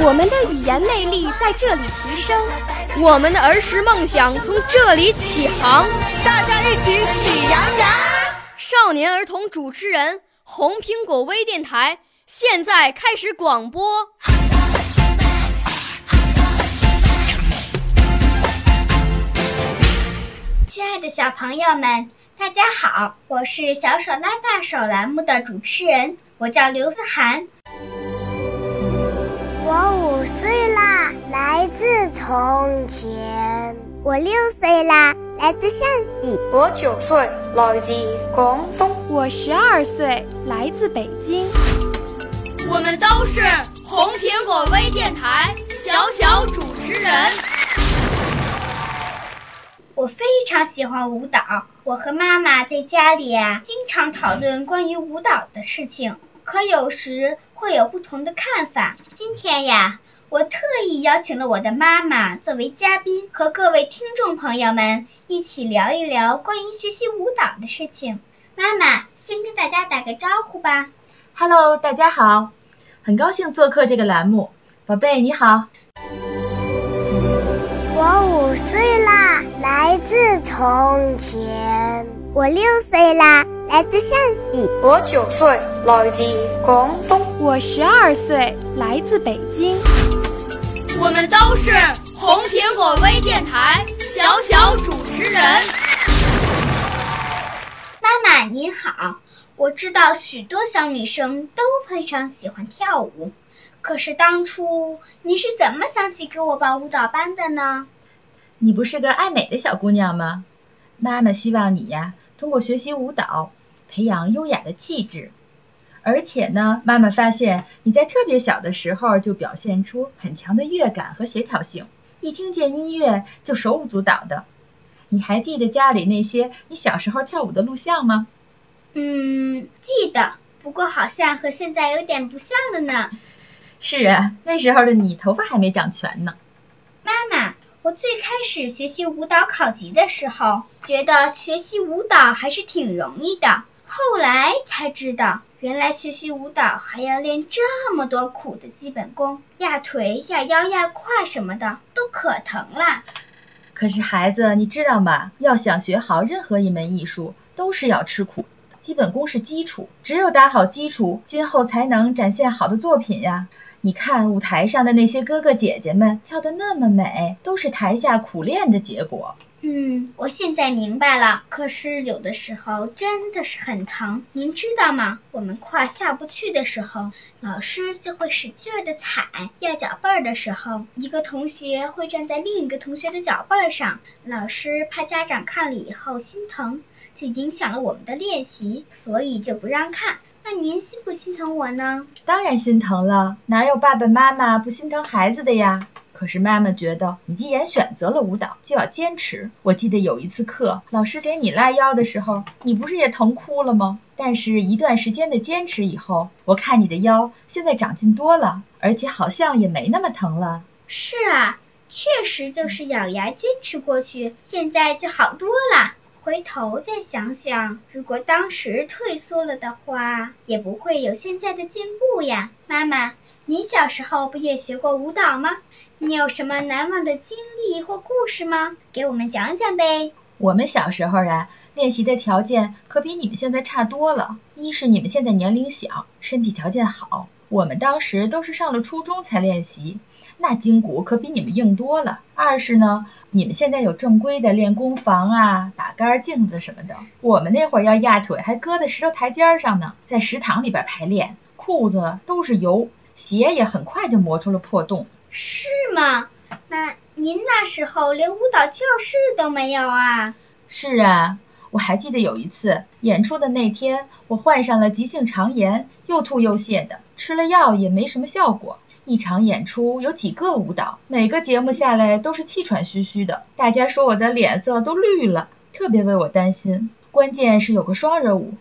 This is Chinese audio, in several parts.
我们的语言魅力在这里提升，我们的儿时梦想从这里起航。大家一起喜羊羊。少年儿童主持人，红苹果微电台现在开始广播。亲爱的小朋友们，大家好，我是小手拉大手栏目的主持人，我叫刘思涵。我五岁啦，来自从前。我六岁啦，来自陕西。我九岁，来自广东。我十二岁，来自北京。我们都是红苹果微电台小小主持人。我非常喜欢舞蹈，我和妈妈在家里啊，经常讨论关于舞蹈的事情，可有时会有不同的看法。今天呀，我特意邀请了我的妈妈作为嘉宾，和各位听众朋友们一起聊一聊关于学习舞蹈的事情。妈妈，先跟大家打个招呼吧。Hello，大家好，很高兴做客这个栏目。宝贝，你好。我五岁啦，来自从前。我六岁啦，来自陕西。我九岁，来自广东。我十二岁，来自北京。我们都是红苹果微电台小小主持人。妈妈您好，我知道许多小女生都非常喜欢跳舞，可是当初你是怎么想起给我报舞蹈班的呢？你不是个爱美的小姑娘吗？妈妈希望你呀，通过学习舞蹈，培养优雅的气质。而且呢，妈妈发现你在特别小的时候就表现出很强的乐感和协调性，一听见音乐就手舞足蹈的。你还记得家里那些你小时候跳舞的录像吗？嗯，记得，不过好像和现在有点不像了呢。是啊，那时候的你头发还没长全呢。我最开始学习舞蹈考级的时候，觉得学习舞蹈还是挺容易的，后来才知道，原来学习舞蹈还要练这么多苦的基本功，压腿、压腰、压胯什么的，都可疼了。可是孩子，你知道吗？要想学好任何一门艺术，都是要吃苦。基本功是基础，只有打好基础，今后才能展现好的作品呀。你看舞台上的那些哥哥姐姐们跳得那么美，都是台下苦练的结果。嗯，我现在明白了。可是有的时候真的是很疼，您知道吗？我们胯下不去的时候，老师就会使劲的踩；压脚背儿的时候，一个同学会站在另一个同学的脚背儿上，老师怕家长看了以后心疼，就影响了我们的练习，所以就不让看。那您心不心疼我呢？当然心疼了，哪有爸爸妈妈不心疼孩子的呀？可是妈妈觉得，你既然选择了舞蹈，就要坚持。我记得有一次课，老师给你拉腰的时候，你不是也疼哭了吗？但是，一段时间的坚持以后，我看你的腰现在长进多了，而且好像也没那么疼了。是啊，确实就是咬牙坚持过去，现在就好多了。回头再想想，如果当时退缩了的话，也不会有现在的进步呀。妈妈，您小时候不也学过舞蹈吗？你有什么难忘的经历或故事吗？给我们讲讲呗。我们小时候啊，练习的条件可比你们现在差多了。一是你们现在年龄小，身体条件好，我们当时都是上了初中才练习。那筋骨可比你们硬多了。二是呢，你们现在有正规的练功房啊、打杆、镜子什么的。我们那会儿要压腿，还搁在石头台阶上呢，在食堂里边排练，裤子都是油，鞋也很快就磨出了破洞。是吗？那您那时候连舞蹈教室都没有啊？是啊，我还记得有一次演出的那天，我患上了急性肠炎，又吐又泻的，吃了药也没什么效果。一场演出有几个舞蹈，每个节目下来都是气喘吁吁的，大家说我的脸色都绿了，特别为我担心。关键是有个双人舞，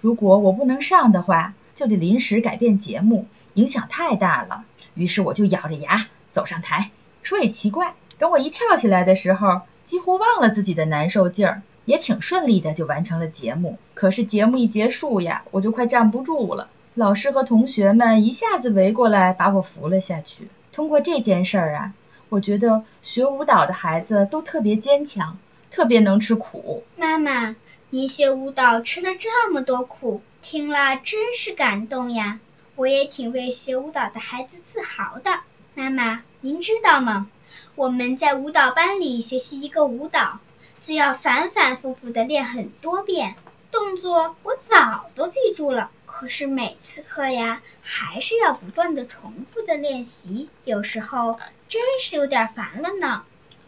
如果我不能上的话，就得临时改变节目，影响太大了。于是我就咬着牙走上台。说也奇怪，等我一跳起来的时候，几乎忘了自己的难受劲儿，也挺顺利的就完成了节目。可是节目一结束呀，我就快站不住了。老师和同学们一下子围过来，把我扶了下去。通过这件事儿啊，我觉得学舞蹈的孩子都特别坚强，特别能吃苦。妈妈，您学舞蹈吃了这么多苦，听了真是感动呀！我也挺为学舞蹈的孩子自豪的。妈妈，您知道吗？我们在舞蹈班里学习一个舞蹈，就要反反复复的练很多遍，动作我早都记住了。可是每次课呀，还是要不断的重复的练习，有时候真是有点烦了呢。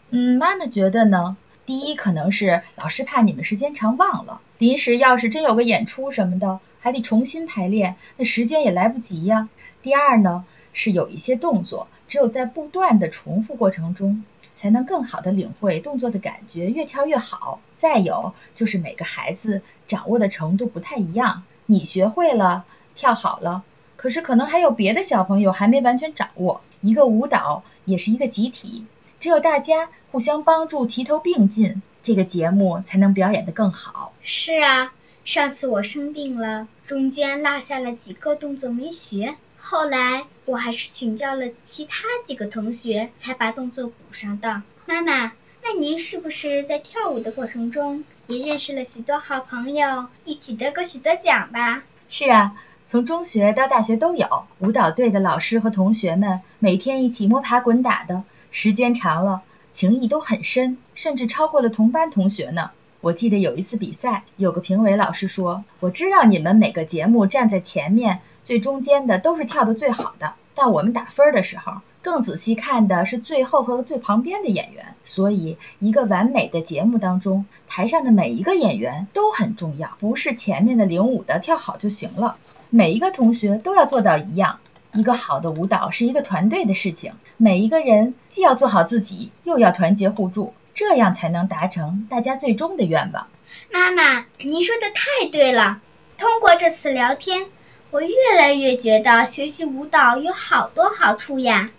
嗯，妈妈觉得呢，第一可能是老师怕你们时间长忘了，临时要是真有个演出什么的，还得重新排练，那时间也来不及呀。第二呢，是有一些动作，只有在不断的重复过程中，才能更好的领会动作的感觉，越跳越好。再有就是每个孩子掌握的程度不太一样。你学会了跳好了，可是可能还有别的小朋友还没完全掌握。一个舞蹈也是一个集体，只有大家互相帮助，齐头并进，这个节目才能表演得更好。是啊，上次我生病了，中间落下了几个动作没学，后来我还是请教了其他几个同学，才把动作补上的。妈妈，那您是不是在跳舞的过程中？也认识了许多好朋友，一起得过许多奖吧？是啊，从中学到大学都有舞蹈队的老师和同学们，每天一起摸爬滚打的，时间长了，情谊都很深，甚至超过了同班同学呢。我记得有一次比赛，有个评委老师说：“我知道你们每个节目站在前面最中间的都是跳得最好的，但我们打分的时候。”更仔细看的是最后和最旁边的演员，所以一个完美的节目当中，台上的每一个演员都很重要，不是前面的领舞的跳好就行了。每一个同学都要做到一样。一个好的舞蹈是一个团队的事情，每一个人既要做好自己，又要团结互助，这样才能达成大家最终的愿望。妈妈，您说的太对了。通过这次聊天，我越来越觉得学习舞蹈有好多好处呀。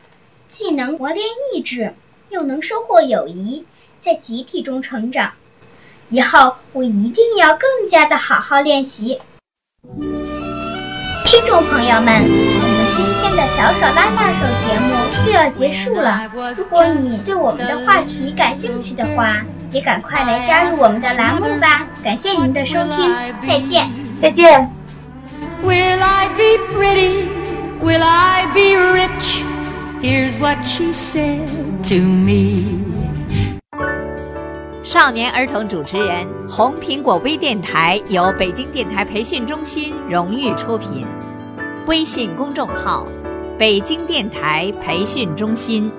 既能磨练意志，又能收获友谊，在集体中成长。以后我一定要更加的好好练习。听众朋友们，我们今天的小手拉大手节目就要结束了。如果你对我们的话题感兴趣的话，也赶快来加入我们的栏目吧。感谢您的收听，再见，再见。Will I be pretty? Will I be rich? Here's what she said to me。少年儿童主持人，红苹果微电台由北京电台培训中心荣誉出品，微信公众号：北京电台培训中心。